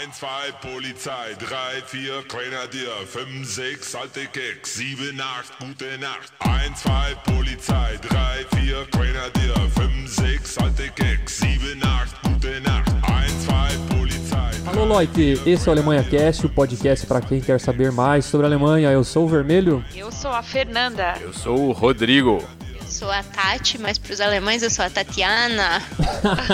1, 2 Polizei, 3, 4 Grenadier, 5, 6 alte Keks, 7, 8 gute Nacht. 1, 2 Polizei, 3, 4 Grenadier, 5, 6 alte Keks, 7, 8 gute Nacht. 1, 2 Polizei. Alô, Loite, esse é o Alemanha Cast, o podcast para quem quer saber mais sobre a Alemanha. Eu sou o Vermelho. Eu sou a Fernanda. Eu sou o Rodrigo. Sou a Tati, mas para os alemães eu sou a Tatiana.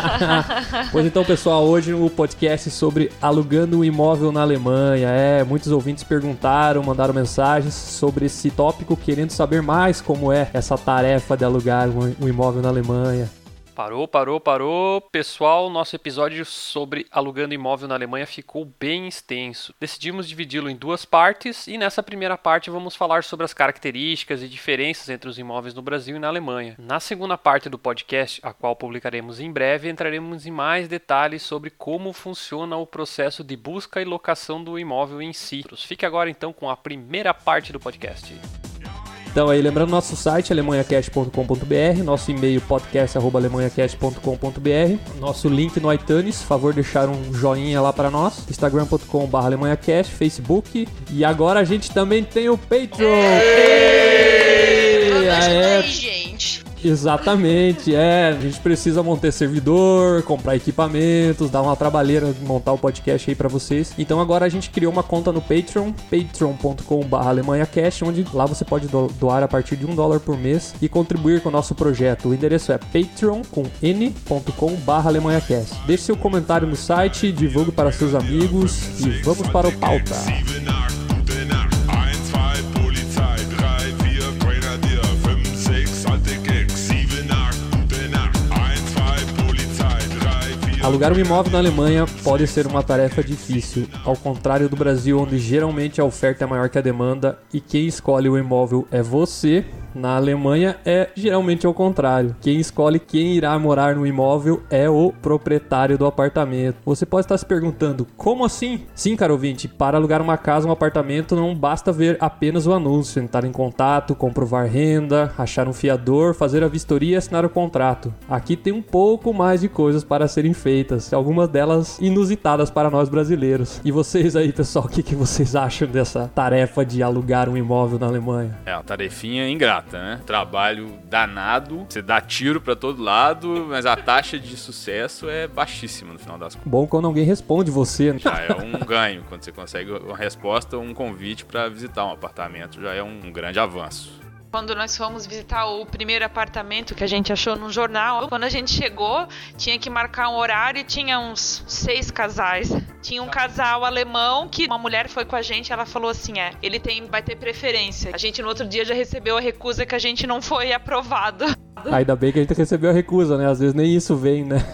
pois então, pessoal, hoje o podcast sobre alugando um imóvel na Alemanha. É, muitos ouvintes perguntaram, mandaram mensagens sobre esse tópico, querendo saber mais como é essa tarefa de alugar um imóvel na Alemanha. Parou, parou, parou. Pessoal, nosso episódio sobre alugando imóvel na Alemanha ficou bem extenso. Decidimos dividi-lo em duas partes e nessa primeira parte vamos falar sobre as características e diferenças entre os imóveis no Brasil e na Alemanha. Na segunda parte do podcast, a qual publicaremos em breve, entraremos em mais detalhes sobre como funciona o processo de busca e locação do imóvel em si. Fique agora então com a primeira parte do podcast. Então aí, lembrando nosso site alemanhacast.com.br, nosso e-mail podcast@alemanhacast.com.br, nosso link no iTunes, favor deixar um joinha lá para nós, instagram.com/alemanhacast, Facebook e agora a gente também tem o Patreon. Ei! Ei! Gente. Exatamente, é. A gente precisa montar servidor, comprar equipamentos, dar uma trabalheira montar o podcast aí para vocês. Então agora a gente criou uma conta no Patreon, patreon.com.br alemanhacast, onde lá você pode doar a partir de um dólar por mês e contribuir com o nosso projeto. O endereço é patreon.com.br alemanhacast. Deixe seu comentário no site, divulgue para seus amigos e vamos para o pauta. Alugar um imóvel na Alemanha pode ser uma tarefa difícil, ao contrário do Brasil, onde geralmente a oferta é maior que a demanda e quem escolhe o imóvel é você. Na Alemanha é geralmente ao contrário. Quem escolhe quem irá morar no imóvel é o proprietário do apartamento. Você pode estar se perguntando, como assim? Sim, caro ouvinte, para alugar uma casa, um apartamento, não basta ver apenas o anúncio, entrar em contato, comprovar renda, achar um fiador, fazer a vistoria e assinar o contrato. Aqui tem um pouco mais de coisas para serem feitas, algumas delas inusitadas para nós brasileiros. E vocês aí, pessoal, o que, que vocês acham dessa tarefa de alugar um imóvel na Alemanha? É uma tarefinha ingrata né? Trabalho danado, você dá tiro para todo lado, mas a taxa de sucesso é baixíssima no final das contas. Bom quando alguém responde você. Né? Já é um ganho, quando você consegue uma resposta, um convite para visitar um apartamento, já é um grande avanço quando nós fomos visitar o primeiro apartamento que a gente achou no jornal, quando a gente chegou, tinha que marcar um horário e tinha uns seis casais. Tinha um casal alemão que uma mulher foi com a gente, ela falou assim: é, ele tem, vai ter preferência. A gente no outro dia já recebeu a recusa que a gente não foi aprovado. Ainda bem que a gente recebeu a recusa, né? Às vezes nem isso vem, né?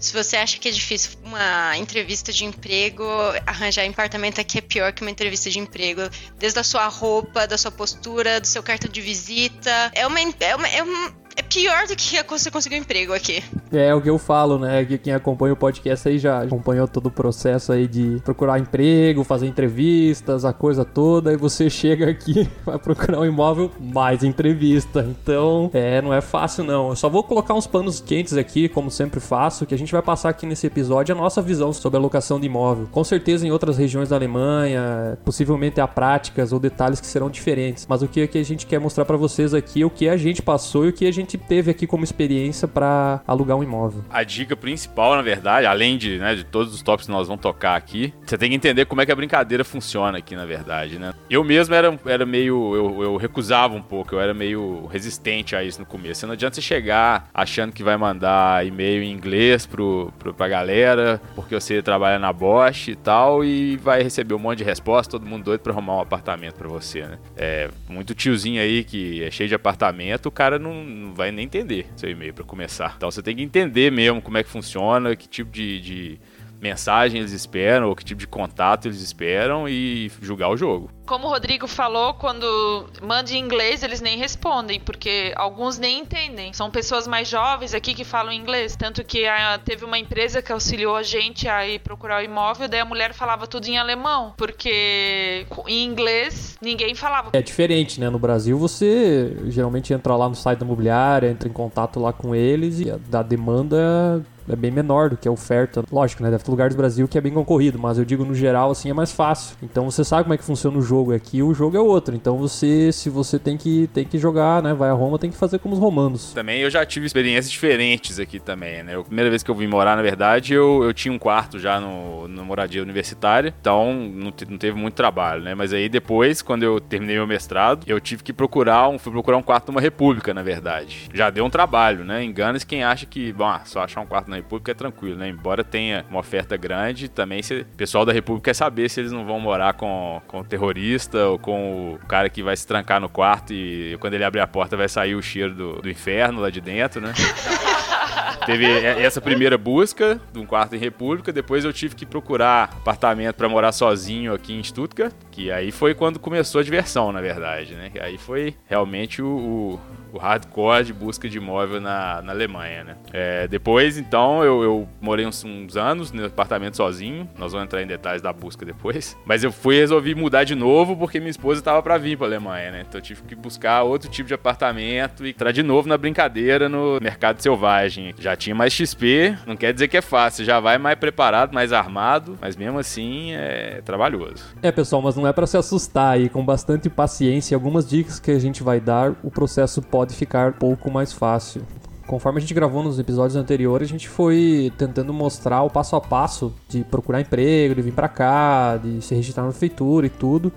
Se você acha que é difícil uma entrevista de emprego, arranjar apartamento aqui é pior que uma entrevista de emprego. Desde a sua roupa, da sua postura, do seu cartão de visita. É uma, é uma, é uma pior do que você conseguir um emprego aqui. É, o que eu falo, né? Que quem acompanha o podcast aí já acompanhou todo o processo aí de procurar emprego, fazer entrevistas, a coisa toda, e você chega aqui, vai procurar um imóvel, mais entrevista. Então, é, não é fácil não. Eu só vou colocar uns panos quentes aqui, como sempre faço, que a gente vai passar aqui nesse episódio a nossa visão sobre a locação de imóvel. Com certeza em outras regiões da Alemanha, possivelmente há práticas ou detalhes que serão diferentes. Mas o que, que a gente quer mostrar para vocês aqui é o que a gente passou e o que a gente teve aqui como experiência para alugar um imóvel. A dica principal, na verdade, além de, né, de todos os tópicos que nós vamos tocar aqui, você tem que entender como é que a brincadeira funciona aqui, na verdade, né? Eu mesmo era, era meio. Eu, eu recusava um pouco, eu era meio resistente a isso no começo. Não adianta você chegar achando que vai mandar e-mail em inglês pro, pro, pra galera, porque você trabalha na Bosch e tal, e vai receber um monte de resposta, todo mundo doido pra arrumar um apartamento pra você, né? É, muito tiozinho aí que é cheio de apartamento, o cara não, não vai nem entender seu e-mail para começar. Então você tem que entender mesmo como é que funciona, que tipo de, de mensagem eles esperam, ou que tipo de contato eles esperam e julgar o jogo. Como o Rodrigo falou, quando manda em inglês, eles nem respondem, porque alguns nem entendem. São pessoas mais jovens aqui que falam inglês. Tanto que a, teve uma empresa que auxiliou a gente a ir procurar o imóvel, daí a mulher falava tudo em alemão, porque em inglês ninguém falava. É diferente, né? No Brasil você geralmente entra lá no site da imobiliária, entra em contato lá com eles e a, da demanda é bem menor do que a oferta. Lógico, né? Deve ter lugares do Brasil que é bem concorrido, mas eu digo no geral, assim, é mais fácil. Então você sabe como é que funciona o jogo. Aqui o jogo é outro. Então você, se você tem que, tem que jogar, né? Vai a Roma, tem que fazer como os romanos. Também eu já tive experiências diferentes aqui também, né? A primeira vez que eu vim morar, na verdade, eu, eu tinha um quarto já no, no moradia universitária, então não, não teve muito trabalho, né? Mas aí depois, quando eu terminei meu mestrado, eu tive que procurar um, fui procurar um quarto numa república, na verdade. Já deu um trabalho, né? Engana-se quem acha que, bom, ah, só achar um quarto na república é tranquilo, né? Embora tenha uma oferta grande, também se, o pessoal da república quer saber se eles não vão morar com, com o terrorista ou com o cara que vai se trancar no quarto e quando ele abrir a porta vai sair o cheiro do, do inferno lá de dentro, né? Teve essa primeira busca de um quarto em República, depois eu tive que procurar apartamento para morar sozinho aqui em Stuttgart, que aí foi quando começou a diversão, na verdade, né? Aí foi realmente o, o o hardcore de busca de imóvel na, na Alemanha, né? É, depois, então, eu, eu morei uns, uns, anos no apartamento sozinho. Nós vamos entrar em detalhes da busca depois. Mas eu fui resolvi mudar de novo porque minha esposa estava para vir para Alemanha, né? Então eu tive que buscar outro tipo de apartamento e entrar de novo na brincadeira no mercado selvagem. Já tinha mais XP, não quer dizer que é fácil, já vai mais preparado, mais armado, mas mesmo assim é trabalhoso. É, pessoal, mas não é para se assustar aí, com bastante paciência e algumas dicas que a gente vai dar, o processo pode ficar um pouco mais fácil. Conforme a gente gravou nos episódios anteriores, a gente foi tentando mostrar o passo a passo de procurar emprego, de vir para cá, de se registrar na prefeitura e tudo.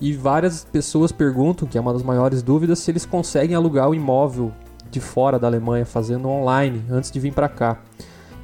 E várias pessoas perguntam, que é uma das maiores dúvidas, se eles conseguem alugar o imóvel de fora da Alemanha fazendo online antes de vir para cá.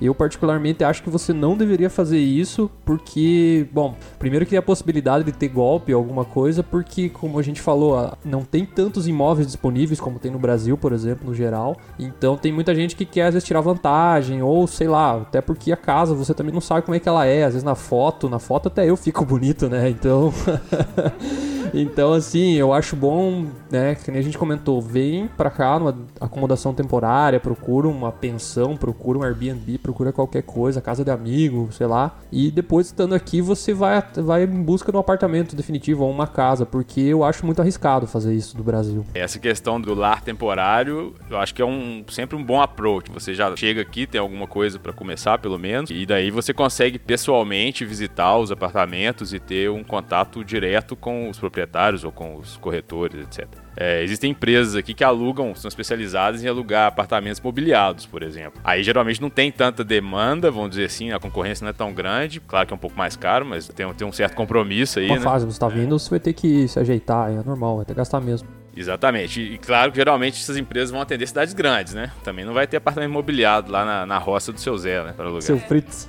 Eu, particularmente, acho que você não deveria fazer isso, porque, bom, primeiro que a possibilidade de ter golpe ou alguma coisa, porque, como a gente falou, não tem tantos imóveis disponíveis como tem no Brasil, por exemplo, no geral. Então, tem muita gente que quer, às vezes, tirar vantagem, ou sei lá, até porque a casa você também não sabe como é que ela é. Às vezes, na foto, na foto até eu fico bonito, né? Então. Então, assim, eu acho bom, né? Que nem a gente comentou, vem pra cá numa acomodação temporária, procura uma pensão, procura um Airbnb, procura qualquer coisa, casa de amigo, sei lá. E depois, estando aqui, você vai, vai em busca de um apartamento definitivo ou uma casa, porque eu acho muito arriscado fazer isso do Brasil. Essa questão do lar temporário, eu acho que é um, sempre um bom approach. Você já chega aqui, tem alguma coisa para começar, pelo menos, e daí você consegue pessoalmente visitar os apartamentos e ter um contato direto com os proprietários proprietários ou com os corretores, etc. É, existem empresas aqui que alugam, são especializadas em alugar apartamentos mobiliados, por exemplo. Aí geralmente não tem tanta demanda, vamos dizer assim, a concorrência não é tão grande. Claro que é um pouco mais caro, mas tem, tem um certo compromisso aí. Uma né? fase, você está vindo, você vai ter que se ajeitar, é normal, vai ter que gastar mesmo. Exatamente. E, claro que geralmente essas empresas vão atender cidades grandes, né? Também não vai ter apartamento imobiliado lá na, na roça do seu Zé, né? Para alugar. Seu Fritz.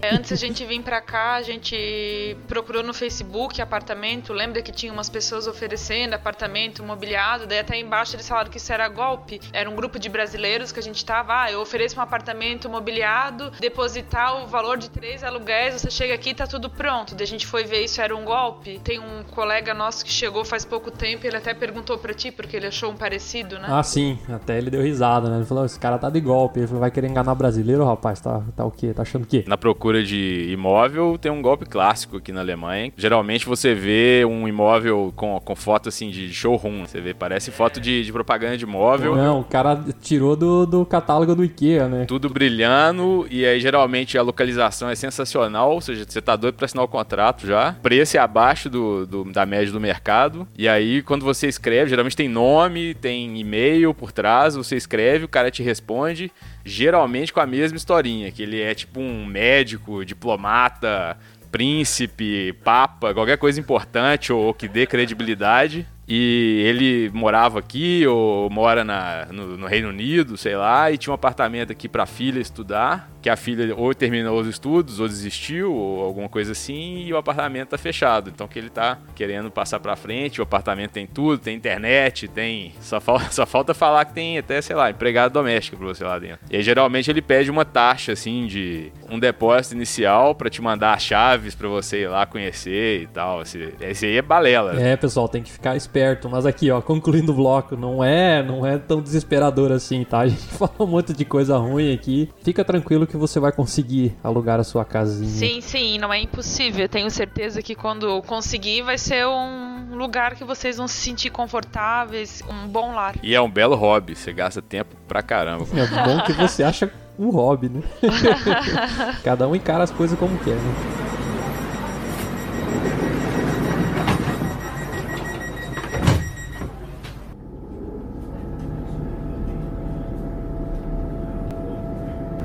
É, antes a gente vir para cá, a gente procurou no Facebook apartamento. Lembra que tinha umas pessoas oferecendo apartamento imobiliado? Daí até embaixo eles falaram que isso era golpe. Era um grupo de brasileiros que a gente tava. Ah, eu ofereço um apartamento imobiliado, depositar o valor de três aluguéis, você chega aqui e tá tudo pronto. Daí a gente foi ver isso era um golpe. Tem um colega nosso que chegou faz pouco tempo, ele até perguntou perguntou pra ti porque ele achou um parecido, né? Ah, sim. Até ele deu risada, né? Ele falou, esse cara tá de golpe. Ele falou, vai querer enganar brasileiro, rapaz? Tá, tá o quê? Tá achando o quê? Na procura de imóvel, tem um golpe clássico aqui na Alemanha. Geralmente você vê um imóvel com, com foto, assim, de showroom. Você vê, parece foto de, de propaganda de imóvel. Não, o cara tirou do, do catálogo do Ikea, né? Tudo brilhando e aí geralmente a localização é sensacional, ou seja, você tá doido pra assinar o contrato já. Preço é abaixo do, do da média do mercado. E aí, quando você escreve escreve, geralmente tem nome, tem e-mail por trás, você escreve, o cara te responde, geralmente com a mesma historinha, que ele é tipo um médico, diplomata, príncipe, papa, qualquer coisa importante ou que dê credibilidade. E ele morava aqui ou mora na, no, no Reino Unido, sei lá, e tinha um apartamento aqui para a filha estudar que a filha ou terminou os estudos, ou desistiu, ou alguma coisa assim, e o apartamento tá fechado. Então que ele tá querendo passar para frente, o apartamento tem tudo, tem internet, tem. Só, falta, só falta falar que tem até, sei lá, empregado doméstico pra você lá dentro. E aí, geralmente ele pede uma taxa, assim, de um depósito inicial para te mandar as chaves para você ir lá conhecer e tal. Esse, esse aí é balela. É, pessoal, tem que ficar esperto. Mas aqui, ó, concluindo o bloco, não é, não é tão desesperador assim, tá? A gente fala um monte de coisa ruim aqui. Fica tranquilo que você vai conseguir alugar a sua casinha. Sim, sim, não é impossível. Eu tenho certeza que quando conseguir vai ser um lugar que vocês vão se sentir confortáveis, um bom lar. E é um belo hobby, você gasta tempo pra caramba. É bom que você acha um hobby, né? Cada um encara as coisas como quer, né?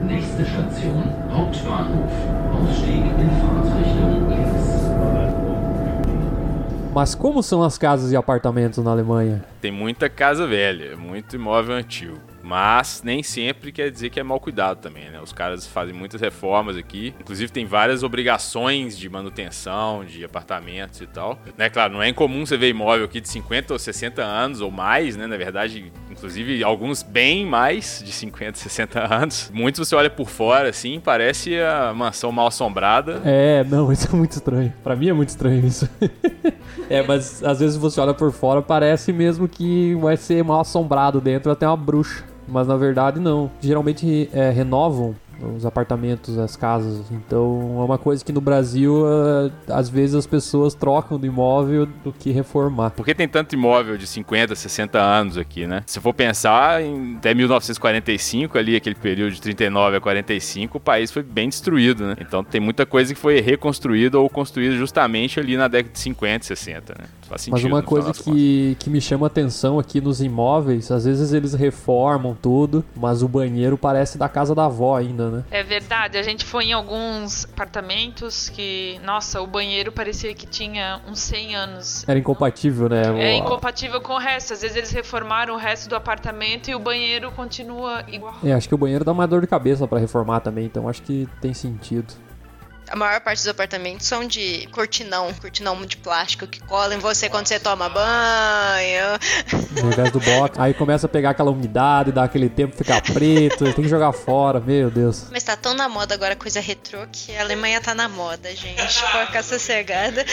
Nächste Station, Hauptbahnhof. Ausstieg in Fahrtrichtung links. Mas como são as casas e apartamentos na Alemanha? Tem muita casa velha, muito imóvel antigo. Mas nem sempre quer dizer que é mal cuidado também, né? Os caras fazem muitas reformas aqui. Inclusive tem várias obrigações de manutenção, de apartamentos e tal. Né, claro, não é incomum você ver imóvel aqui de 50 ou 60 anos ou mais, né? Na verdade, inclusive alguns bem mais de 50, 60 anos. Muitos você olha por fora, assim, parece a mansão mal assombrada. É, não, isso é muito estranho. Pra mim é muito estranho isso. é, mas às vezes você olha por fora, parece mesmo que vai ser mal assombrado dentro até uma bruxa. Mas na verdade não. Geralmente é, renovam os apartamentos, as casas. Então é uma coisa que no Brasil uh, às vezes as pessoas trocam do imóvel do que reformar. Por que tem tanto imóvel de 50, 60 anos aqui, né? Se for pensar em até 1945, ali aquele período de 39 a 45, o país foi bem destruído, né? Então tem muita coisa que foi reconstruída ou construída justamente ali na década de 50, 60, né? Faz sentido, Mas uma coisa que, que me chama atenção aqui nos imóveis, às vezes eles reformam tudo, mas o banheiro parece da casa da avó ainda, né? É verdade, a gente foi em alguns apartamentos que, nossa, o banheiro parecia que tinha uns 100 anos. Era incompatível, né? É incompatível com o resto. Às vezes eles reformaram o resto do apartamento e o banheiro continua igual. É, acho que o banheiro dá mais dor de cabeça pra reformar também, então acho que tem sentido. A maior parte dos apartamentos são de cortinão, cortinão de plástico que cola em você quando você toma banho. No invés do box. Aí começa a pegar aquela umidade, dá aquele tempo, ficar preto, tem que jogar fora, meu Deus. Mas tá tão na moda agora coisa retrô que a Alemanha tá na moda, gente. Pode ficar sossegada.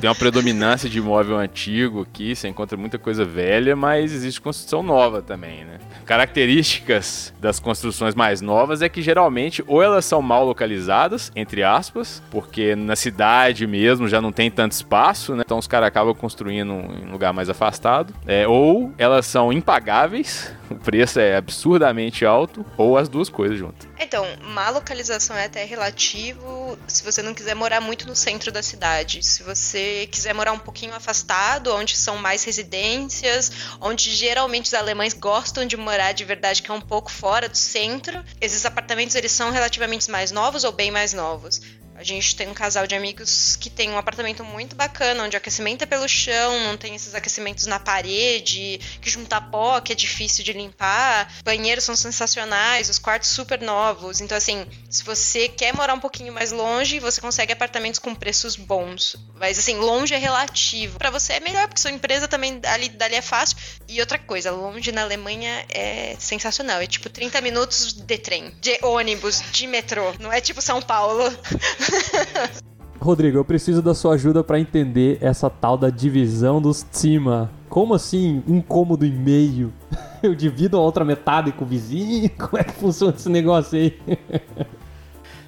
Tem uma predominância de imóvel antigo aqui, você encontra muita coisa velha, mas existe construção nova também, né? Características das construções mais novas é que geralmente ou elas são mal localizadas, entre aspas, porque na cidade mesmo já não tem tanto espaço, né? Então os caras acabam construindo em um lugar mais afastado. É, ou elas são impagáveis, o preço é absurdamente alto, ou as duas coisas juntas. Então, má localização é até relativo se você não quiser morar muito no centro da cidade. Se você quiser morar um pouquinho afastado, onde são mais residências, onde geralmente os alemães gostam de morar de verdade, que é um pouco fora do centro, esses apartamentos eles são relativamente mais novos ou bem mais novos. A gente tem um casal de amigos que tem um apartamento muito bacana, onde o aquecimento é pelo chão, não tem esses aquecimentos na parede, que junta pó, que é difícil de limpar. Banheiros são sensacionais, os quartos super novos. Então, assim, se você quer morar um pouquinho mais longe, você consegue apartamentos com preços bons. Mas, assim, longe é relativo. Pra você é melhor, porque sua empresa também ali, dali é fácil. E outra coisa, longe na Alemanha é sensacional. É tipo 30 minutos de trem, de ônibus, de metrô. Não é tipo São Paulo. Rodrigo, eu preciso da sua ajuda pra entender essa tal da divisão dos Zimmer. Como assim, um cômodo e meio? Eu divido a outra metade com o vizinho? Como é que funciona esse negócio aí?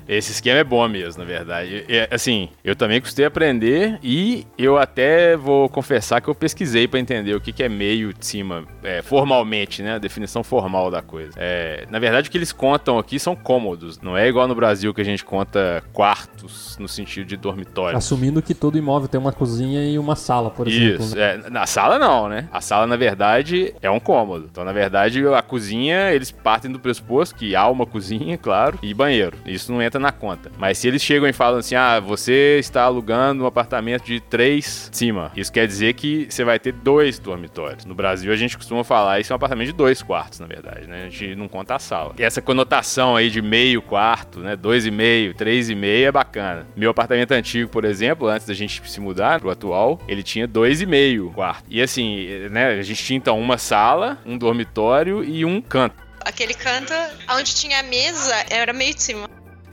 Esse esquema é bom mesmo, na verdade. É, assim, eu também custei aprender e eu até vou confessar que eu pesquisei para entender o que, que é meio de cima, é, formalmente, né? A definição formal da coisa. É, na verdade, o que eles contam aqui são cômodos. Não é igual no Brasil que a gente conta quartos no sentido de dormitório. Assumindo que todo imóvel tem uma cozinha e uma sala, por exemplo. Isso, né? é, na sala não, né? A sala, na verdade, é um cômodo. Então, na verdade, a cozinha, eles partem do pressuposto que há uma cozinha, claro, e banheiro. Isso não entra na conta. Mas se eles chegam e falam assim, ah, você está alugando um apartamento de três cima, isso quer dizer que você vai ter dois dormitórios. No Brasil, a gente costuma falar isso é um apartamento de dois quartos, na verdade, né? A gente não conta a sala. E essa conotação aí de meio quarto, né? Dois e meio, três e meio é bacana. Meu apartamento antigo, por exemplo, antes da gente se mudar pro atual, ele tinha dois e meio quarto. E assim, né? A gente tinha então uma sala, um dormitório e um canto. Aquele canto onde tinha a mesa era meio de cima.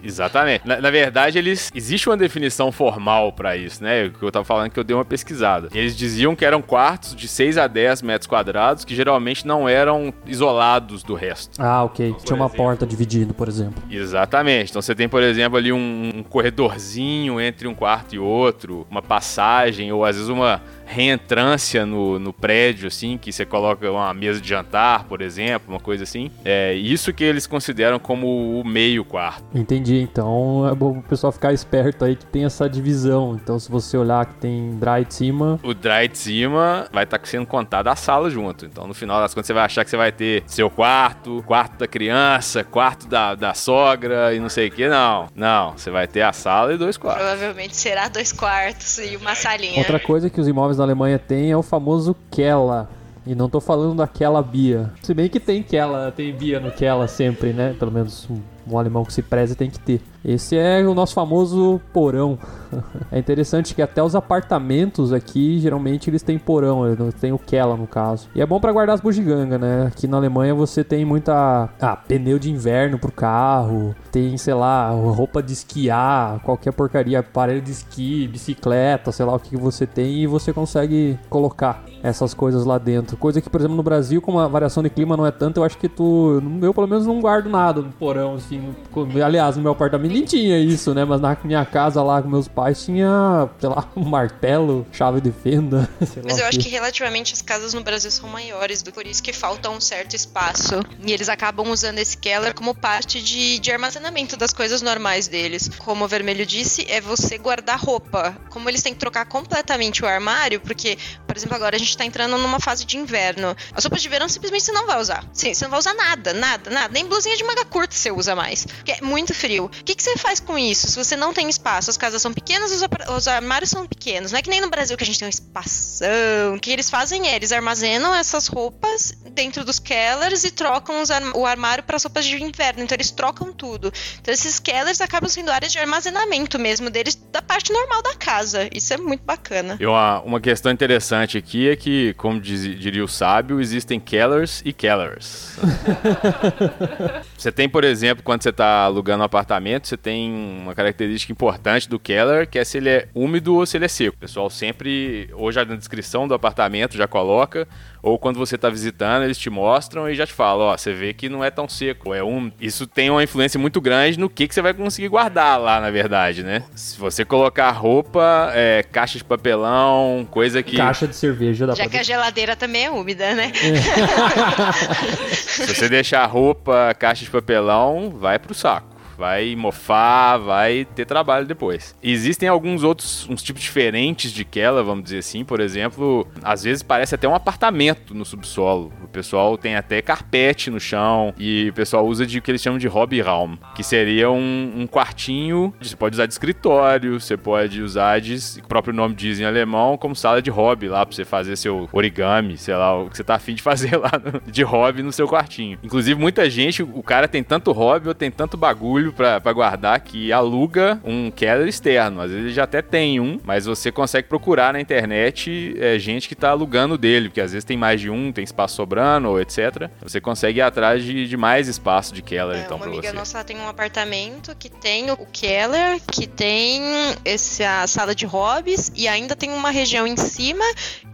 Exatamente. Na, na verdade, eles existe uma definição formal pra isso, né? O que eu tava falando que eu dei uma pesquisada. Eles diziam que eram quartos de 6 a 10 metros quadrados que geralmente não eram isolados do resto. Ah, ok. Tinha uma exemplo. porta dividindo, por exemplo. Exatamente. Então você tem, por exemplo, ali um, um corredorzinho entre um quarto e outro, uma passagem, ou às vezes uma reentrância no, no prédio, assim, que você coloca uma mesa de jantar, por exemplo, uma coisa assim. É isso que eles consideram como o meio quarto. Entendi. Então é bom o pessoal ficar esperto aí que tem essa divisão. Então se você olhar que tem dry de cima, O dry de cima vai estar sendo contado a sala junto. Então, no final das contas, você vai achar que você vai ter seu quarto, quarto da criança, quarto da, da sogra e não sei o que. Não, não. Você vai ter a sala e dois quartos. Provavelmente será dois quartos e uma salinha. Outra coisa que os imóveis na Alemanha têm é o famoso Kella. E não tô falando daquela Bia. Se bem que tem Kella, tem Bia no Kella sempre, né? Pelo menos um, um alemão que se preze tem que ter. Esse é o nosso famoso porão. é interessante que até os apartamentos aqui, geralmente eles têm porão, tem o Kella no caso. E é bom pra guardar as bugigangas, né? Aqui na Alemanha você tem muita ah, pneu de inverno pro carro, tem, sei lá, roupa de esquiar, qualquer porcaria, aparelho de esqui, bicicleta, sei lá o que que você tem e você consegue colocar essas coisas lá dentro. Coisa que, por exemplo, no Brasil, como a variação de clima não é tanta, eu acho que tu. Eu, pelo menos, não guardo nada no porão, assim. Aliás, no meu apartamento nem tinha isso, né? Mas na minha casa lá com meus pais tinha, sei lá, um martelo, chave de fenda. sei lá Mas eu acho que relativamente as casas no Brasil são maiores, por isso que falta um certo espaço. E eles acabam usando esse Keller como parte de, de armazenamento das coisas normais deles. Como o Vermelho disse, é você guardar roupa. Como eles têm que trocar completamente o armário, porque, por exemplo, agora a gente tá entrando numa fase de inverno. As roupas de verão simplesmente você não vai usar. Sim, você não vai usar nada, nada, nada. Nem blusinha de manga curta você usa mais. Porque é muito frio. O que, que você faz com isso? Se você não tem espaço, as casas são pequenas, os, os armários são pequenos. Não é que nem no Brasil que a gente tem um espação. O que eles fazem é, eles armazenam essas roupas dentro dos kellers e trocam o armário para as roupas de inverno. Então eles trocam tudo. Então esses kellers acabam sendo áreas de armazenamento mesmo deles, da parte normal da casa. Isso é muito bacana. E uma, uma questão interessante aqui é que, como diz- diria o sábio, existem Kellers e Kellers. você tem, por exemplo, quando você está alugando um apartamento, você tem uma característica importante do Keller, que é se ele é úmido ou se ele é seco. O pessoal sempre, ou já na descrição do apartamento, já coloca, ou quando você está visitando, eles te mostram e já te falam, ó, você vê que não é tão seco, é úmido. Isso tem uma influência muito grande no que, que você vai conseguir guardar lá, na verdade, né? Se você colocar roupa, é, caixa de papelão, coisa que... Caixa de cerveja dá Já pra que a geladeira também é úmida, né? Se você deixar roupa, caixa de papelão, vai pro saco. Vai mofar, vai ter trabalho depois. Existem alguns outros, uns tipos diferentes de Kella, vamos dizer assim. Por exemplo, às vezes parece até um apartamento no subsolo. O pessoal tem até carpete no chão e o pessoal usa de o que eles chamam de Hobbyraum, que seria um, um quartinho. Você pode usar de escritório, você pode usar de, o próprio nome diz em alemão, como sala de hobby lá pra você fazer seu origami, sei lá, o que você tá afim de fazer lá de hobby no seu quartinho. Inclusive, muita gente, o cara tem tanto hobby ou tem tanto bagulho pra, pra guardar que aluga um keller externo. Às vezes ele já até tem um, mas você consegue procurar na internet é, gente que tá alugando dele, porque às vezes tem mais de um, tem espaço sobrando ou etc. Você consegue ir atrás de, de mais espaço de keller, É, então, uma pra amiga você. nossa ela tem um apartamento que tem o Keller, que tem essa sala de hobbies e ainda tem uma região em cima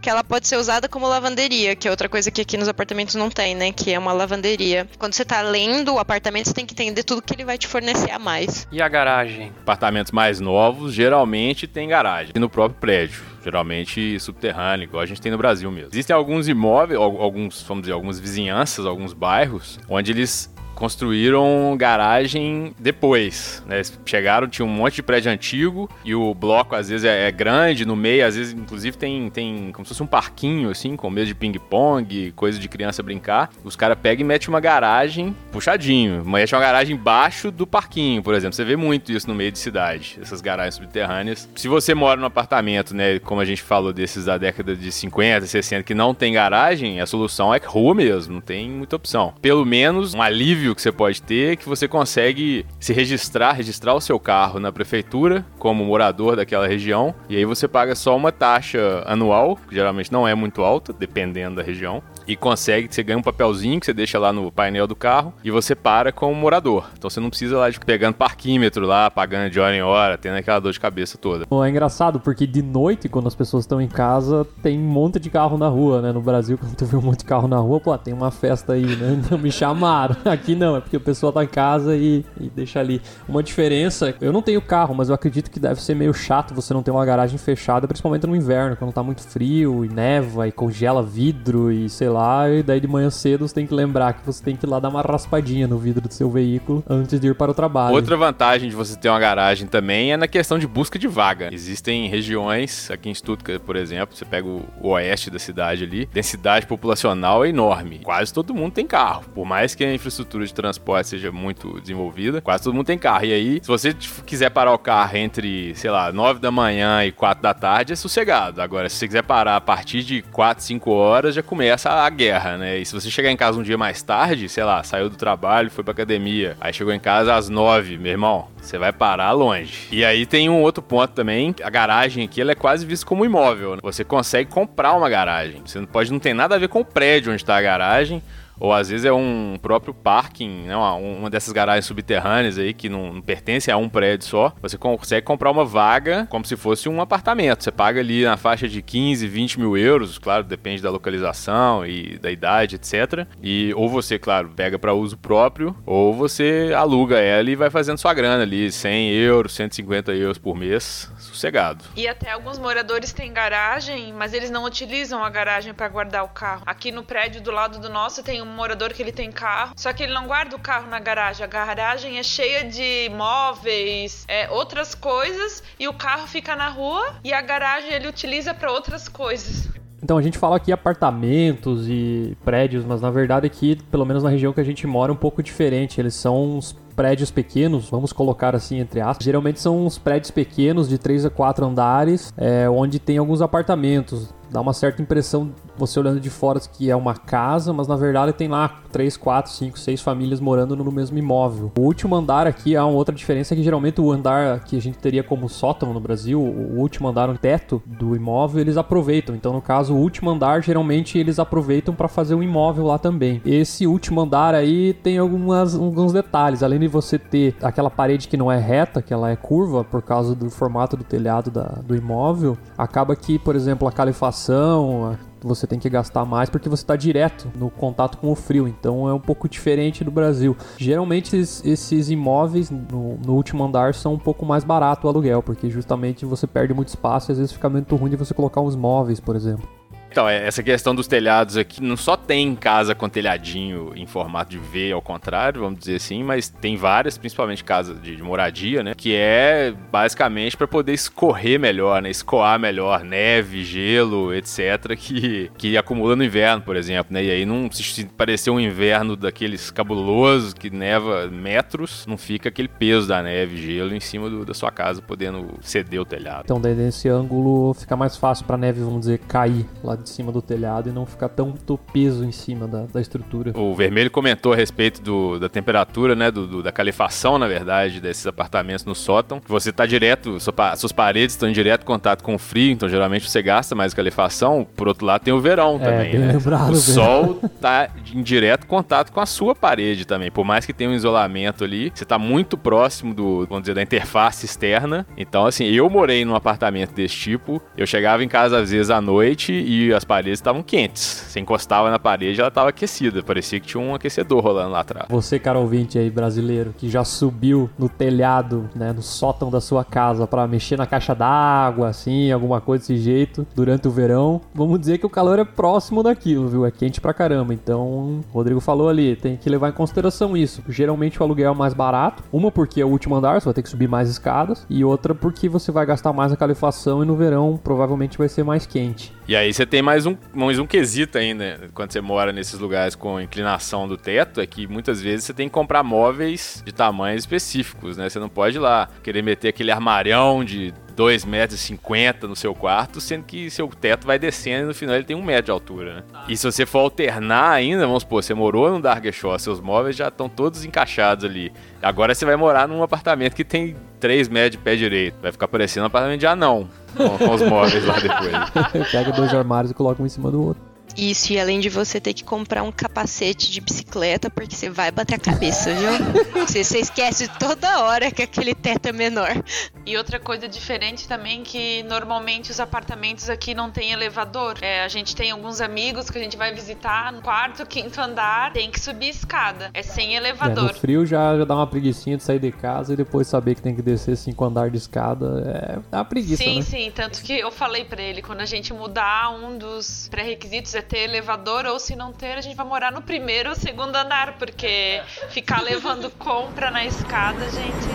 que ela pode ser usada como lavanderia, que é outra coisa que aqui nos apartamentos não tem, né? Que é uma lavanderia. Quando você tá lendo o apartamento, você tem que entender tudo que ele vai te fornecer a mais. E a garagem? Apartamentos mais novos geralmente tem garagem no próprio prédio. Geralmente subterrâneo, igual a gente tem no Brasil mesmo. Existem alguns imóveis, al- alguns, vamos dizer, algumas vizinhanças, alguns bairros, onde eles construíram garagem depois, né? Eles chegaram, tinha um monte de prédio antigo e o bloco às vezes é, é grande, no meio às vezes inclusive tem, tem como se fosse um parquinho assim, com mesa de ping-pong, coisa de criança brincar. Os caras pegam e metem uma garagem puxadinho, mete uma garagem embaixo do parquinho, por exemplo. Você vê muito isso no meio de cidade, essas garagens subterrâneas. Se você mora num apartamento, né, como a gente falou desses da década de 50, 60, que não tem garagem, a solução é rua mesmo, não tem muita opção. Pelo menos um alívio que você pode ter que você consegue se registrar, registrar o seu carro na prefeitura como morador daquela região, e aí você paga só uma taxa anual, que geralmente não é muito alta, dependendo da região, e consegue, você ganha um papelzinho que você deixa lá no painel do carro e você para com o morador. Então você não precisa lá de pegando parquímetro lá, pagando de hora em hora, tendo aquela dor de cabeça toda. Bom, É engraçado porque de noite, quando as pessoas estão em casa, tem um monte de carro na rua, né? No Brasil, quando tu vê um monte de carro na rua, pô, tem uma festa aí, né? Não me chamaram. Aqui não, é porque o pessoal tá em casa e, e deixa ali. Uma diferença, eu não tenho carro, mas eu acredito que deve ser meio chato você não ter uma garagem fechada, principalmente no inverno, quando tá muito frio e neva e congela vidro e sei lá, e daí de manhã cedo você tem que lembrar que você tem que ir lá dar uma raspadinha no vidro do seu veículo antes de ir para o trabalho. Outra vantagem de você ter uma garagem também é na questão de busca de vaga. Existem regiões, aqui em Stuttgart, por exemplo, você pega o oeste da cidade ali, densidade populacional é enorme. Quase todo mundo tem carro. Por mais que a infraestrutura de transporte seja muito desenvolvida, quase todo mundo tem carro. E aí, se você quiser parar o carro entre, sei lá, 9 da manhã e 4 da tarde, é sossegado. Agora, se você quiser parar a partir de 4, 5 horas, já começa a guerra, né? E se você chegar em casa um dia mais tarde, sei lá, saiu do trabalho, foi pra academia, aí chegou em casa às 9, meu irmão, você vai parar longe. E aí tem um outro ponto também, a garagem aqui ela é quase vista como imóvel. Né? Você consegue comprar uma garagem. Você não pode não tem nada a ver com o prédio onde está a garagem. Ou às vezes é um próprio parking, né? uma, uma dessas garagens subterrâneas aí que não, não pertence a um prédio só. Você consegue comprar uma vaga como se fosse um apartamento. Você paga ali na faixa de 15, 20 mil euros, claro, depende da localização e da idade, etc. E ou você, claro, pega para uso próprio, ou você aluga ela e vai fazendo sua grana ali, 100 euros, 150 euros por mês, sossegado. E até alguns moradores têm garagem, mas eles não utilizam a garagem para guardar o carro. Aqui no prédio do lado do nosso tem um morador que ele tem carro, só que ele não guarda o carro na garagem. A garagem é cheia de móveis, é, outras coisas, e o carro fica na rua e a garagem ele utiliza para outras coisas. Então a gente fala aqui apartamentos e prédios, mas na verdade aqui, pelo menos na região que a gente mora, é um pouco diferente. Eles são uns prédios pequenos, vamos colocar assim entre aspas. Geralmente são uns prédios pequenos de 3 a 4 andares, é, onde tem alguns apartamentos. Dá uma certa impressão, você olhando de fora, que é uma casa, mas na verdade tem lá 3, 4, 5, 6 famílias morando no mesmo imóvel. O último andar aqui, há uma outra diferença, é que geralmente o andar que a gente teria como sótão no Brasil, o último andar, o teto do imóvel, eles aproveitam. Então, no caso, o último andar, geralmente eles aproveitam para fazer um imóvel lá também. Esse último andar aí tem algumas, alguns detalhes. Além de você ter aquela parede que não é reta, que ela é curva por causa do formato do telhado da, do imóvel, acaba que, por exemplo, a calefação, a- você tem que gastar mais porque você está direto no contato com o frio, então é um pouco diferente do Brasil. Geralmente es- esses imóveis no, no último andar são um pouco mais barato o aluguel, porque justamente você perde muito espaço e às vezes fica muito ruim de você colocar uns móveis, por exemplo. Então, é, essa questão dos telhados aqui, não só tem casa com telhadinho em formato de V, ao contrário, vamos dizer assim, mas tem várias, principalmente casa de, de moradia, né? Que é basicamente para poder escorrer melhor, né? Escoar melhor neve, gelo, etc. Que, que acumula no inverno, por exemplo, né? E aí não se, parecer um inverno daqueles cabulosos que neva metros, não fica aquele peso da neve, gelo em cima do- da sua casa, podendo ceder o telhado. Então daí nesse ângulo fica mais fácil para neve, vamos dizer, cair lá de cima do telhado e não ficar tanto peso em cima da, da estrutura. O Vermelho comentou a respeito do- da temperatura, né? do- do- da calefação, na verdade, desses apartamentos no sótão. Você tá direto, sua suas paredes estão em direto contato com o frio, então geralmente você gasta mais calefação. Por outro lado, tem o verão É, também, né? lembrado, o bem. sol tá em direto contato com a sua parede também. Por mais que tenha um isolamento ali, você tá muito próximo do, vamos dizer, da interface externa. Então, assim, eu morei num apartamento desse tipo. Eu chegava em casa às vezes à noite e as paredes estavam quentes. Você encostava na parede, ela tava aquecida. Parecia que tinha um aquecedor rolando lá atrás. Você, cara ouvinte aí brasileiro, que já subiu no telhado, né, no sótão da sua casa pra mexer na caixa d'água, assim, alguma coisa desse jeito, durante o verão, vamos dizer que o calor é próximo daquilo, viu? É quente pra caramba. Então, o Rodrigo falou ali, tem que levar em consideração isso. Geralmente o aluguel é mais barato, uma porque é o último andar, você vai ter que subir mais escadas, e outra porque você vai gastar mais a calefação e no verão provavelmente vai ser mais quente. E aí você tem mais um, mais um quesito ainda, quando você mora nesses lugares com inclinação do teto, é que muitas vezes você tem que comprar móveis de tamanhos específicos, né? Você não pode ir lá querer meter aquele armarião de 2,50 metros no seu quarto, sendo que seu teto vai descendo e no final ele tem um metro de altura, né? E se você for alternar ainda, vamos supor, você morou no Dargeshore, seus móveis já estão todos encaixados ali. Agora você vai morar num apartamento que tem 3 metros de pé direito. Vai ficar parecendo um apartamento de anão, com, os móveis lá depois. Pega dois armários e coloca um em cima do outro. Isso, e além de você ter que comprar um capacete de bicicleta, porque você vai bater a cabeça, viu? você, você esquece toda hora que aquele teto é menor. E outra coisa diferente também que normalmente os apartamentos aqui não tem elevador. É, a gente tem alguns amigos que a gente vai visitar no quarto, quinto andar, tem que subir escada. É sem É, elevador. no frio já, já dá uma preguiçinha de sair de casa e depois saber que tem que descer cinco andar de escada. É, é uma preguiça, sim, né? sim. Tanto que eu falei pra ele, quando a gente mudar, um dos pré-requisitos é ter elevador, ou se não ter, a gente vai morar no primeiro ou segundo andar, porque ficar levando compra na escada, gente.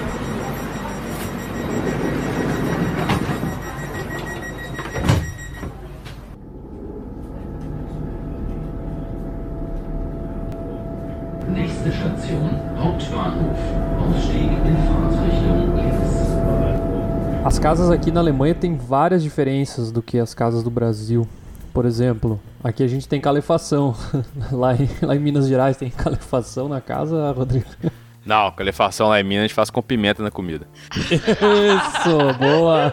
Nächste Station, Hauptbahnhof. Ausstieg in Fahrtrichtung links. As casas aqui na Alemanha têm várias diferenças do que as casas do Brasil. Por exemplo, aqui a gente tem calefação. lá, em, lá em Minas Gerais tem calefação na casa, Rodrigo. Não, calefação lá em Minas a gente faz com pimenta na comida. Isso, boa!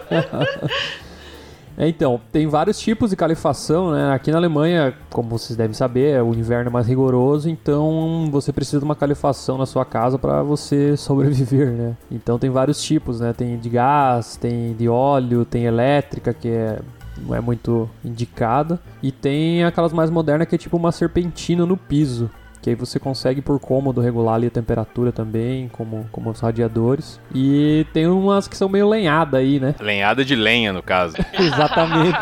É, Então, tem vários tipos de calefação, né? Aqui na Alemanha, como vocês devem saber, o inverno é mais rigoroso, então você precisa de uma calefação na sua casa para você sobreviver, né? Então tem vários tipos, né? Tem de gás, tem de óleo, tem elétrica, que é não é muito indicada, e tem aquelas mais modernas que é tipo uma serpentina no piso. Que aí você consegue por cômodo regular ali a temperatura também, como, como os radiadores. E tem umas que são meio lenhada aí, né? Lenhada de lenha, no caso. Exatamente.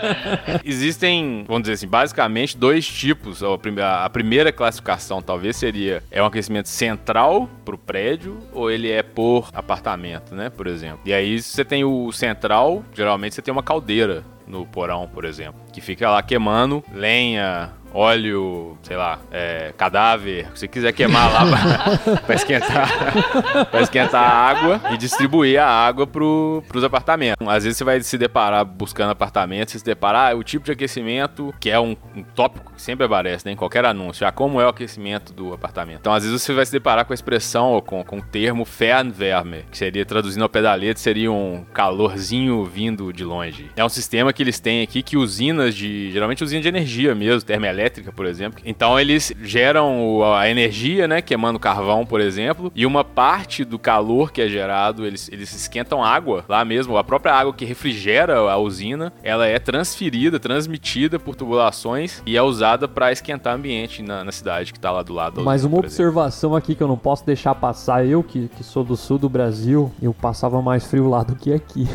Existem, vamos dizer assim, basicamente dois tipos. A prime- A primeira classificação talvez seria é um aquecimento central para o prédio ou ele é por apartamento, né, por exemplo. E aí você tem o central, geralmente você tem uma caldeira no porão, por exemplo, que fica lá queimando lenha, óleo, sei lá, é, cadáver, se quiser queimar lá pra, pra esquentar, pra esquentar a água e distribuir a água pro, pros apartamentos. Às vezes você vai se deparar buscando apartamentos, você se deparar ah, o tipo de aquecimento, que é um, um tópico que sempre aparece né, em qualquer anúncio, ah, como é o aquecimento do apartamento. Então, às vezes você vai se deparar com a expressão ou com, com o termo Fernwärme, que seria traduzindo ao pedalete, seria um calorzinho vindo de longe. É um sistema que eles têm aqui que usinas de, geralmente usinas de energia mesmo, termoelétrica, por exemplo. Então eles geram a energia, né, queimando carvão, por exemplo, e uma parte do calor que é gerado, eles, eles esquentam água lá mesmo, a própria água que refrigera a usina, ela é transferida, transmitida por tubulações e é usada para esquentar o ambiente na, na cidade que tá lá do lado. Mas usina, uma exemplo. observação aqui que eu não posso deixar passar, eu que, que sou do sul do Brasil, eu passava mais frio lá do que aqui.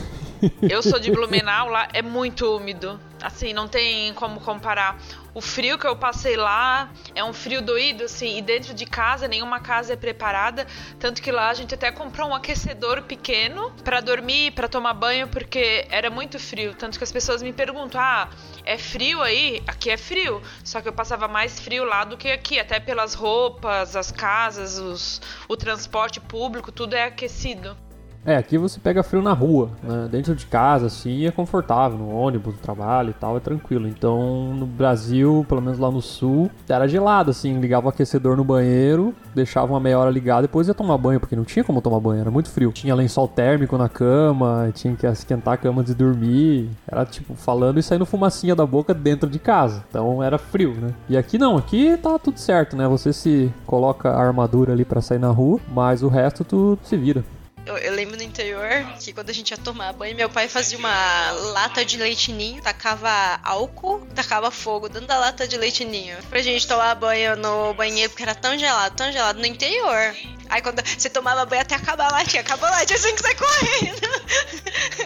Eu sou de Blumenau, lá é muito úmido. Assim, não tem como comparar. O frio que eu passei lá é um frio doído, assim, e dentro de casa, nenhuma casa é preparada. Tanto que lá a gente até comprou um aquecedor pequeno pra dormir, pra tomar banho, porque era muito frio. Tanto que as pessoas me perguntam: ah, é frio aí? Aqui é frio. Só que eu passava mais frio lá do que aqui, até pelas roupas, as casas, os, o transporte público, tudo é aquecido. É, aqui você pega frio na rua, né? Dentro de casa, assim, é confortável, no ônibus, no trabalho e tal, é tranquilo. Então, no Brasil, pelo menos lá no sul, era gelado, assim, ligava o aquecedor no banheiro, deixava uma meia hora ligado, depois ia tomar banho, porque não tinha como tomar banho, era muito frio. Tinha lençol térmico na cama, tinha que esquentar a cama de dormir. Era tipo, falando e saindo fumacinha da boca dentro de casa. Então era frio, né? E aqui não, aqui tá tudo certo, né? Você se coloca a armadura ali pra sair na rua, mas o resto tu se vira. Eu, eu lembro no interior que quando a gente ia tomar banho, meu pai fazia uma lata de leite ninho, tacava álcool, tacava fogo dentro da lata de leite ninho. Pra gente tomar banho no banheiro, porque era tão gelado, tão gelado no interior. Aí quando você tomava banho até acabar a latinha, acabou a latinha, você tem que sair correndo.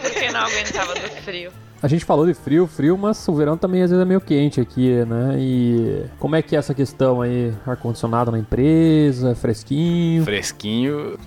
Porque não aguentava do frio. A gente falou de frio, frio, mas o verão também às vezes é meio quente aqui, né? E como é que é essa questão aí? Ar-condicionado na empresa, fresquinho. Fresquinho.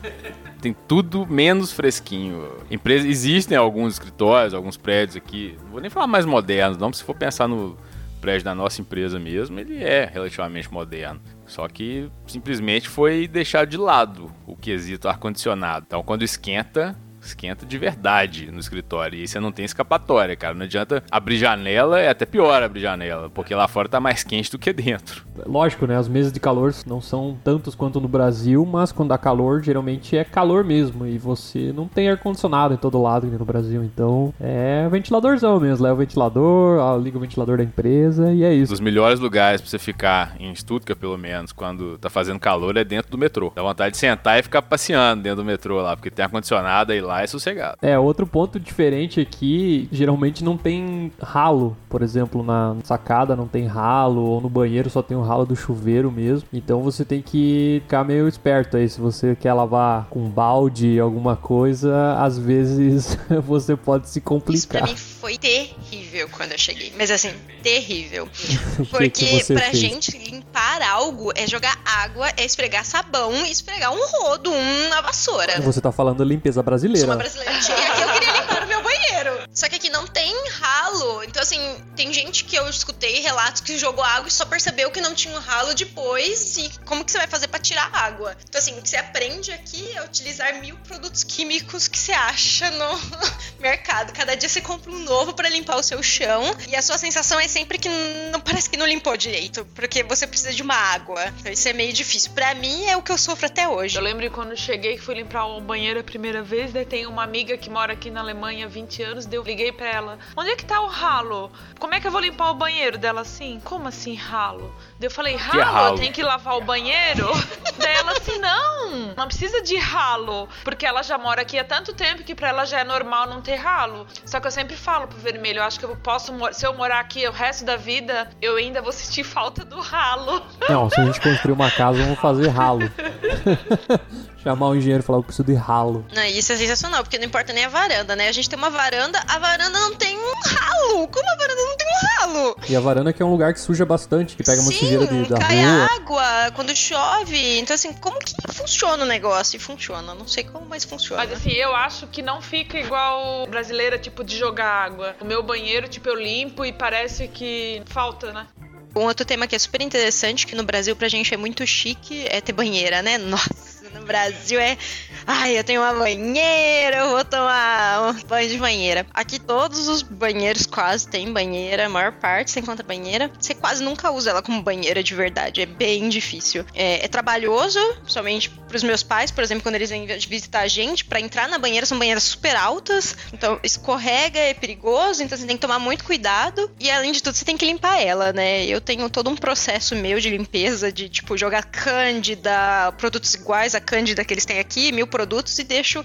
Tem tudo menos fresquinho. Empresa, existem alguns escritórios, alguns prédios aqui. Não vou nem falar mais modernos, não. Se for pensar no prédio da nossa empresa mesmo, ele é relativamente moderno. Só que simplesmente foi deixado de lado o quesito ar-condicionado. Então, quando esquenta, Esquenta de verdade no escritório. E aí você não tem escapatória, cara. Não adianta abrir janela, é até pior abrir janela, porque lá fora tá mais quente do que dentro. Lógico, né? Os meses de calor não são tantos quanto no Brasil, mas quando dá calor, geralmente é calor mesmo. E você não tem ar-condicionado em todo lado aqui no Brasil. Então é ventiladorzão mesmo. Leva o ventilador, liga o ventilador da empresa e é Um isso. dos melhores lugares pra você ficar em Stuttgart, pelo menos, quando tá fazendo calor, é dentro do metrô. Dá vontade de sentar e ficar passeando dentro do metrô lá, porque tem ar-condicionado e lá é sossegado. É, outro ponto diferente aqui, geralmente não tem ralo. Por exemplo, na sacada não tem ralo, ou no banheiro só tem o ralo do chuveiro mesmo. Então você tem que ficar meio esperto aí. Se você quer lavar com balde, alguma coisa, às vezes você pode se Isso pra complicar. mim foi terrível quando eu cheguei. Mas assim, terrível. O que que Porque pra fez? gente limpar algo é jogar água, é esfregar sabão e esfregar um rodo, uma vassoura. Você tá falando limpeza Sou brasileira. uma brasileira. E aqui eu queria limpar o meu banheiro. Só que aqui não tem ralo. Então, assim, tem gente que eu escutei relatos que jogou água e só percebeu que não tinha um ralo depois. E como que você vai fazer pra tirar a água? Então, assim, o que você aprende aqui é utilizar mil produtos químicos que você acha no mercado. Cada dia você compra um novo pra limpar o seu chão. E a sua sensação é sempre que não parece que não limpou direito. Porque você precisa de uma água. Então, isso é meio difícil. Pra mim, é o que eu sofro até hoje. Eu lembro quando eu cheguei que fui limpar o banheiro a primeira vez, daí tem uma amiga que mora aqui na Alemanha há 20 anos, daí eu liguei pra ela, onde é que tá o ralo? Como é que eu vou limpar o banheiro? Dela assim, como assim ralo? Daí eu falei, ralo? ralo? Eu tenho que lavar o banheiro? daí ela assim, não, não precisa de ralo, porque ela já mora aqui há tanto tempo que pra ela já é normal não ter ralo. Só que eu sempre falo pro vermelho, eu acho que eu posso, se eu morar aqui o resto da vida, eu ainda vou sentir falta do ralo. Não, se a gente construir uma casa, vamos fazer ralo. Chamar o engenheiro e falar, eu preciso de ralo. Não, isso é sensacional, porque não importa nem a varanda, né? A gente tem uma varanda, a varanda não tem um ralo. Como a varanda não tem um ralo? E a varanda que é um lugar que suja bastante, que pega Sim, sujeira de, da cai rua. água quando chove. Então, assim, como que funciona o negócio? E funciona. Não sei como, mas funciona. Mas assim, eu acho que não fica igual brasileira, tipo, de jogar água. O meu banheiro, tipo, eu limpo e parece que falta, né? Um outro tema que é super interessante, que no Brasil pra gente é muito chique, é ter banheira, né? Nossa, no Brasil é. Ai, eu tenho uma banheira, eu vou tomar um banho de banheira. Aqui todos os banheiros quase têm banheira, a maior parte você encontra banheira. Você quase nunca usa ela como banheira de verdade, é bem difícil. É, é trabalhoso, somente pros meus pais, por exemplo, quando eles vêm visitar a gente, pra entrar na banheira são banheiras super altas, então escorrega, é perigoso, então você tem que tomar muito cuidado. E além de tudo, você tem que limpar ela, né? Eu tenho todo um processo meu de limpeza, de tipo, jogar cândida, produtos iguais à cândida que eles têm aqui, mil produtos, e deixo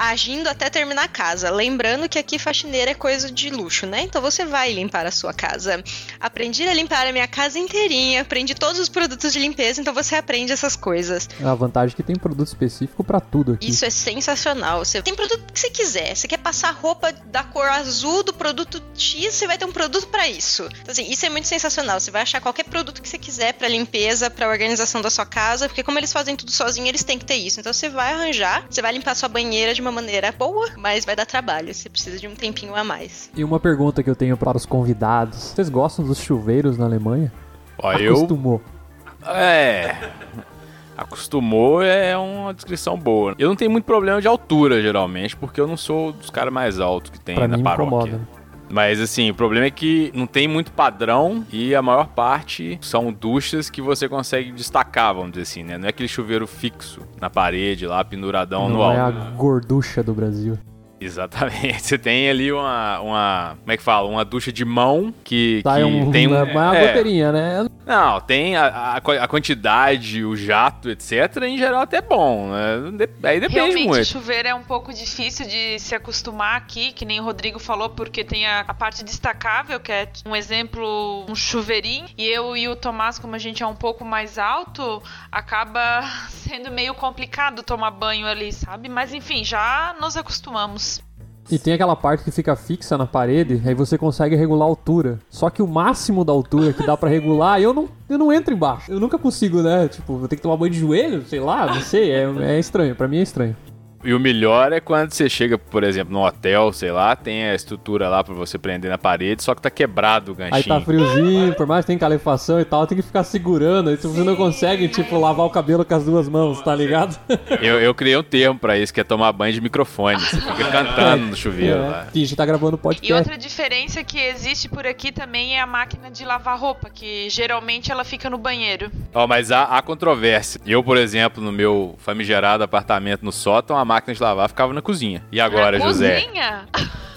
agindo até terminar a casa. Lembrando que aqui faxineira é coisa de luxo, né? Então você vai limpar a sua casa. Aprendi a limpar a minha casa inteirinha, aprendi todos os produtos de limpeza, então você aprende essas coisas. A vantagem é que tem produto específico pra tudo aqui. Isso é sensacional. Você tem produto que você quiser. Você quer passar roupa da cor azul do produto X, você vai ter um produto pra isso. Então, assim, isso é muito sensacional. Você vai achar qualquer produto que você quiser pra limpeza, pra organização da sua casa, porque como eles fazem tudo sozinho, eles têm que ter isso. Então você vai arranjar, você vai limpar sua banheira de uma maneira boa, mas vai dar trabalho. Você precisa de um tempinho a mais. E uma pergunta que eu tenho para os convidados. Vocês gostam dos chuveiros na Alemanha? Ó, eu. Acostumou. É. Acostumou é uma descrição boa. Eu não tenho muito problema de altura, geralmente, porque eu não sou dos caras mais altos que tem Pra na mim paróquia. incomoda. Mas assim, o problema é que não tem muito padrão e a maior parte são duchas que você consegue destacar, vamos dizer assim, né? Não é aquele chuveiro fixo na parede lá, penduradão no Não é alto. a gorducha do Brasil. Exatamente. Você tem ali uma, uma. Como é que fala? Uma ducha de mão que, Tá, que é um, tem um. é uma é. goteirinha, né? Não, tem a, a, a quantidade, o jato, etc. Em geral até bom. Né? De- Aí depende Realmente, muito. chuveiro é um pouco difícil de se acostumar aqui, que nem o Rodrigo falou, porque tem a, a parte destacável, que é um exemplo, um chuveirinho. E eu e o Tomás, como a gente é um pouco mais alto, acaba sendo meio complicado tomar banho ali, sabe? Mas enfim, já nos acostumamos. E tem aquela parte que fica fixa na parede, aí você consegue regular a altura. Só que o máximo da altura que dá pra regular, eu não, eu não entro embaixo. Eu nunca consigo, né? Tipo, eu tenho que tomar banho de joelho, sei lá, não sei. É, é estranho, pra mim é estranho. E o melhor é quando você chega, por exemplo, no hotel, sei lá, tem a estrutura lá pra você prender na parede, só que tá quebrado o ganchinho. Aí tá friozinho, por mais que tenha calefação e tal, tem que ficar segurando. Aí você não consegue, tipo, lavar o cabelo com as duas mãos, tá ligado? Eu, eu criei um termo pra isso, que é tomar banho de microfone. Você fica cantando no chuveiro lá. É, finge que tá gravando podcast. E outra diferença que existe por aqui também é a máquina de lavar roupa, que geralmente ela fica no banheiro. Ó, mas há, há controvérsia. Eu, por exemplo, no meu famigerado apartamento no sótão, a máquina de lavar ficava na cozinha. E agora, Na José? Cozinha?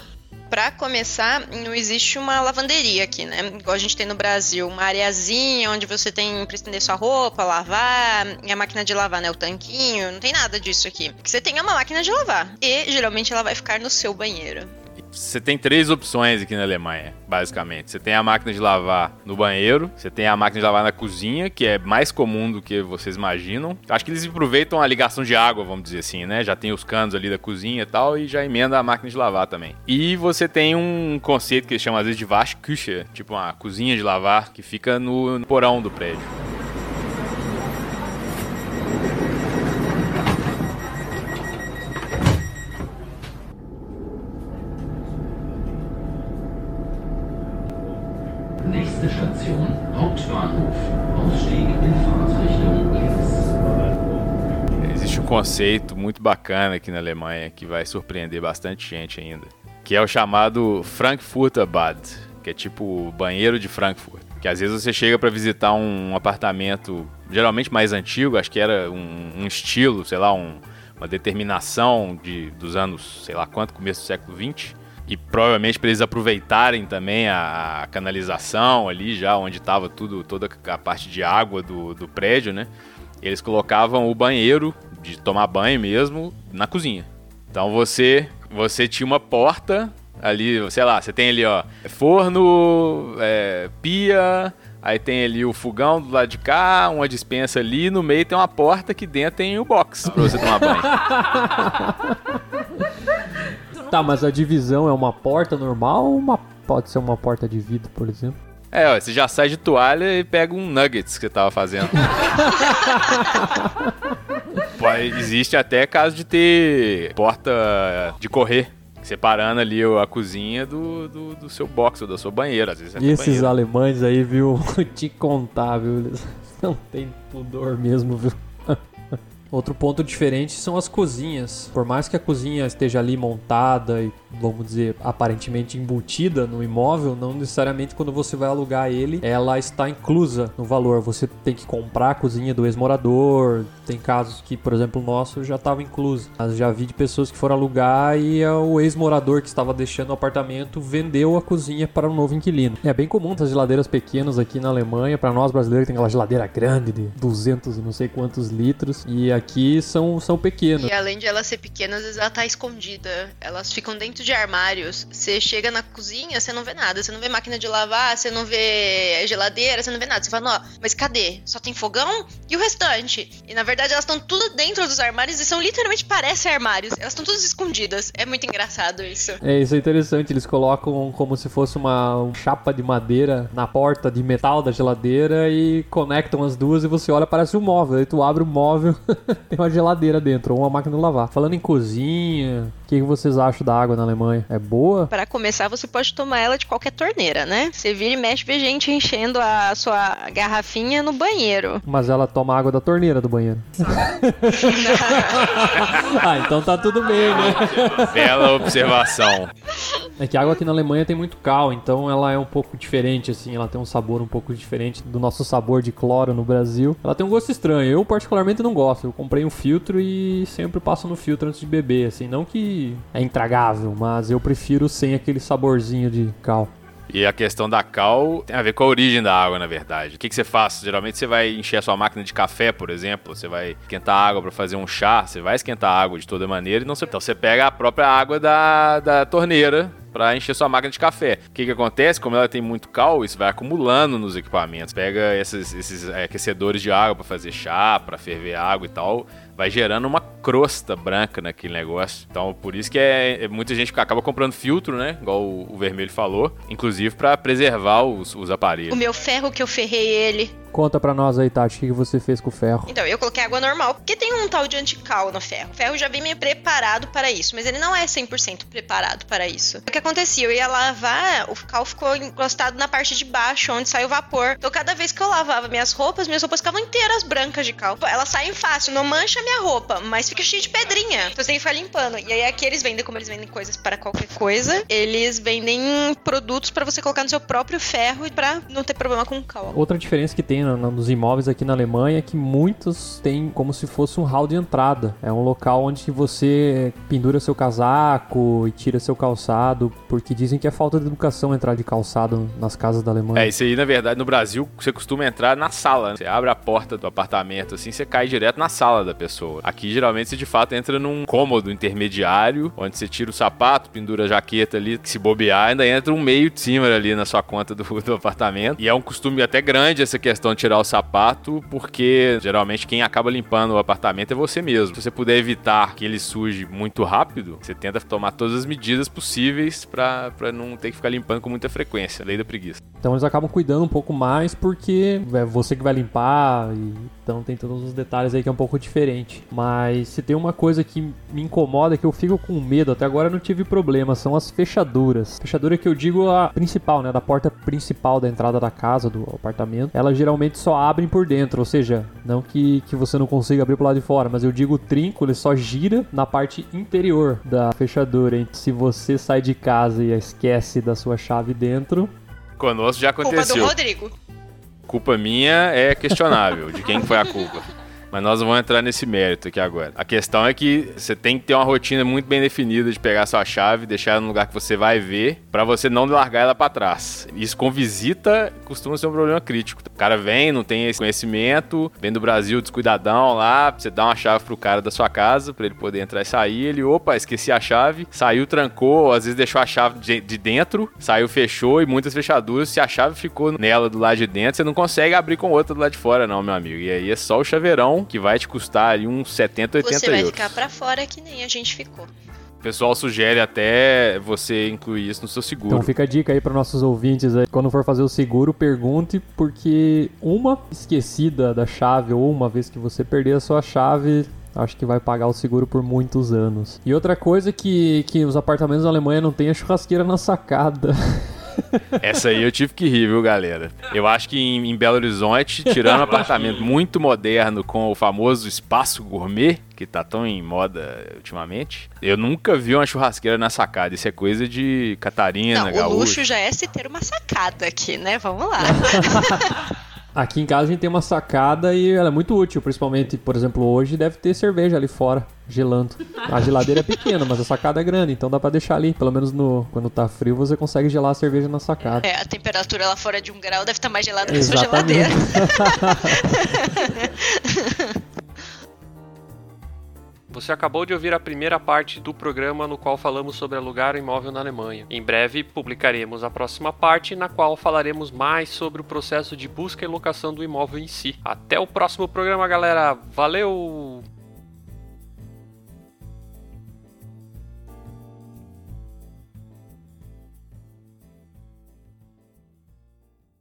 Pra começar, não existe uma lavanderia aqui, né? Igual a gente tem no Brasil, uma areazinha onde você tem pra estender sua roupa, lavar, e a máquina de lavar, né? O tanquinho, não tem nada disso aqui. O que você tem é uma máquina de lavar. E geralmente ela vai ficar no seu banheiro. Você tem três opções aqui na Alemanha, basicamente. Você tem a máquina de lavar no banheiro, você tem a máquina de lavar na cozinha, que é mais comum do que vocês imaginam. Acho que eles aproveitam a ligação de água, vamos dizer assim, né? Já tem os canos ali da cozinha e tal, e já emenda a máquina de lavar também. E você tem um conceito que eles chamam às vezes de Waschküche, tipo uma cozinha de lavar, que fica no, no porão do prédio. Conceito muito bacana aqui na Alemanha que vai surpreender bastante gente ainda, que é o chamado Frankfurter Bad, que é tipo banheiro de Frankfurt. Que às vezes você chega para visitar um apartamento geralmente mais antigo, acho que era um, um estilo, sei lá, um- uma determinação de, dos anos, sei lá quanto, começo do século XX. E provavelmente para eles aproveitarem também a, a canalização ali, já onde estava tudo, toda a parte de água do, do prédio, né? Eles colocavam o banheiro de tomar banho mesmo na cozinha. Então você você tinha uma porta ali, sei lá, você tem ali ó forno, é, pia, aí tem ali o fogão do lado de cá, uma dispensa ali, no meio tem uma porta que dentro tem o box pra você tomar banho. Tá, mas a divisão é uma porta normal ou uma... pode ser uma porta de vidro, por exemplo? É, ó, você já sai de toalha e pega um nuggets que você tava fazendo. Existe até caso de ter porta de correr, separando ali a cozinha do, do, do seu box ou da sua banheira. Às vezes é E esses banheiro. alemães aí, viu? Te contar, viu? Eles não tem pudor mesmo, viu? Outro ponto diferente são as cozinhas. Por mais que a cozinha esteja ali montada e, vamos dizer, aparentemente embutida no imóvel, não necessariamente quando você vai alugar ele, ela está inclusa no valor. Você tem que comprar a cozinha do ex-morador. Tem casos que, por exemplo, o nosso já estava incluso. Mas já vi de pessoas que foram alugar e o ex-morador que estava deixando o apartamento vendeu a cozinha para um novo inquilino. É bem comum essas geladeiras pequenas aqui na Alemanha. Para nós brasileiros tem aquela geladeira grande de 200 e não sei quantos litros. E aqui são, são pequenas. E além de ela ser pequena, às vezes ela tá escondida. Elas ficam dentro de armários. Você chega na cozinha, você não vê nada. Você não vê máquina de lavar, você não vê geladeira, você não vê nada. Você fala, ó, mas cadê? Só tem fogão e o restante. E na verdade elas estão tudo dentro dos armários e são literalmente parecem armários. Elas estão todas escondidas. É muito engraçado isso. É, isso é interessante. Eles colocam como se fosse uma um chapa de madeira na porta de metal da geladeira e conectam as duas e você olha, parece um móvel. Aí tu abre o móvel, tem uma geladeira dentro, ou uma máquina de lavar. Falando em cozinha, o que, que vocês acham da água na Alemanha? É boa? Para começar, você pode tomar ela de qualquer torneira, né? Você vira e mexe, vê gente enchendo a sua garrafinha no banheiro. Mas ela toma água da torneira do banheiro. ah, então tá tudo bem, né? Bela observação. É que a água aqui na Alemanha tem muito cal, então ela é um pouco diferente, assim, ela tem um sabor um pouco diferente do nosso sabor de cloro no Brasil. Ela tem um gosto estranho, eu particularmente não gosto. Eu comprei um filtro e sempre passo no filtro antes de beber, assim, não que é intragável, mas eu prefiro sem aquele saborzinho de cal. E a questão da cal tem a ver com a origem da água, na verdade. O que, que você faz? Geralmente você vai encher a sua máquina de café, por exemplo. Você vai esquentar água para fazer um chá. Você vai esquentar água de toda maneira. E não você... Então você pega a própria água da, da torneira para encher sua máquina de café. O que, que acontece? Como ela tem muito cal, isso vai acumulando nos equipamentos. Pega esses, esses é, aquecedores de água para fazer chá, para ferver água e tal. Vai gerando uma crosta branca naquele negócio. Então, por isso que é, é- muita gente acaba comprando filtro, né? Igual o, o vermelho falou. Inclusive para preservar os, os O aparelhos. meu ferro que eu ferrei ele Conta pra nós aí, Tati, o que você fez com o ferro? Então, eu coloquei água normal, porque tem um tal de antical no ferro. O ferro já vem meio preparado para isso, mas ele não é 100% preparado para isso. O que acontecia? Eu ia lavar, o cal ficou encostado na parte de baixo, onde sai o vapor. Então, cada vez que eu lavava minhas roupas, minhas roupas ficavam inteiras brancas de cal. Elas saem fácil, não mancha minha roupa, mas fica cheio de pedrinha. Então, você tem que ficar limpando. E aí, aqui eles vendem, como eles vendem coisas para qualquer coisa, eles vendem produtos para você colocar no seu próprio ferro para não ter problema com cal. Outra diferença que tem nos imóveis aqui na Alemanha é que muitos têm como se fosse um hall de entrada. É um local onde você pendura seu casaco e tira seu calçado, porque dizem que é falta de educação entrar de calçado nas casas da Alemanha. É, isso aí, na verdade, no Brasil, você costuma entrar na sala. Né? Você abre a porta do apartamento, assim, você cai direto na sala da pessoa. Aqui, geralmente, você de fato entra num cômodo intermediário, onde você tira o sapato, pendura a jaqueta ali, que se bobear, ainda entra um meio cima ali na sua conta do, do apartamento. E é um costume até grande essa questão de tirar o sapato, porque geralmente quem acaba limpando o apartamento é você mesmo. Se você puder evitar que ele suje muito rápido, você tenta tomar todas as medidas possíveis para não ter que ficar limpando com muita frequência. Lei da preguiça. Então eles acabam cuidando um pouco mais porque é você que vai limpar e então tem todos os detalhes aí que é um pouco diferente. Mas se tem uma coisa que me incomoda, que eu fico com medo, até agora eu não tive problema, são as fechaduras. Fechadura que eu digo a principal, né? Da porta principal da entrada da casa, do apartamento. Elas geralmente só abrem por dentro, ou seja, não que, que você não consiga abrir pro lado de fora, mas eu digo o trinco, ele só gira na parte interior da fechadura. Então, se você sai de casa e esquece da sua chave dentro. Conosco já aconteceu. Culpa do Rodrigo. Culpa minha é questionável, de quem foi a culpa. Mas nós vamos entrar nesse mérito aqui agora. A questão é que você tem que ter uma rotina muito bem definida de pegar sua chave, deixar ela no lugar que você vai ver, para você não largar ela para trás. Isso com visita costuma ser um problema crítico. O cara vem, não tem esse conhecimento, vem do Brasil descuidadão lá, você dá uma chave pro cara da sua casa para ele poder entrar e sair, ele, opa, esqueci a chave, saiu, trancou, às vezes deixou a chave de dentro, saiu, fechou e muitas fechaduras, se a chave ficou nela do lado de dentro, você não consegue abrir com outra do lado de fora não, meu amigo. E aí é só o chaveirão que vai te custar ali uns 70, 80 euros. Você vai euros. ficar para fora que nem a gente ficou. O pessoal sugere até você incluir isso no seu seguro. Então fica a dica aí para nossos ouvintes aí, quando for fazer o seguro, pergunte porque uma esquecida da chave ou uma vez que você perder a sua chave, acho que vai pagar o seguro por muitos anos. E outra coisa que, que os apartamentos da Alemanha não tem é churrasqueira na sacada. Essa aí eu tive que rir, viu, galera? Eu acho que em, em Belo Horizonte, tirando um apartamento muito moderno com o famoso espaço gourmet, que tá tão em moda ultimamente, eu nunca vi uma churrasqueira na sacada. Isso é coisa de Catarina, Não, gaúcho. o luxo já é se ter uma sacada aqui, né? Vamos lá. Aqui em casa a gente tem uma sacada e ela é muito útil, principalmente, por exemplo, hoje deve ter cerveja ali fora, gelando. A geladeira é pequena, mas a sacada é grande, então dá para deixar ali. Pelo menos no, quando tá frio, você consegue gelar a cerveja na sacada. É, a temperatura lá fora de um grau deve estar tá mais gelada que a sua geladeira. Você acabou de ouvir a primeira parte do programa no qual falamos sobre alugar imóvel na Alemanha. Em breve publicaremos a próxima parte, na qual falaremos mais sobre o processo de busca e locação do imóvel em si. Até o próximo programa, galera. Valeu!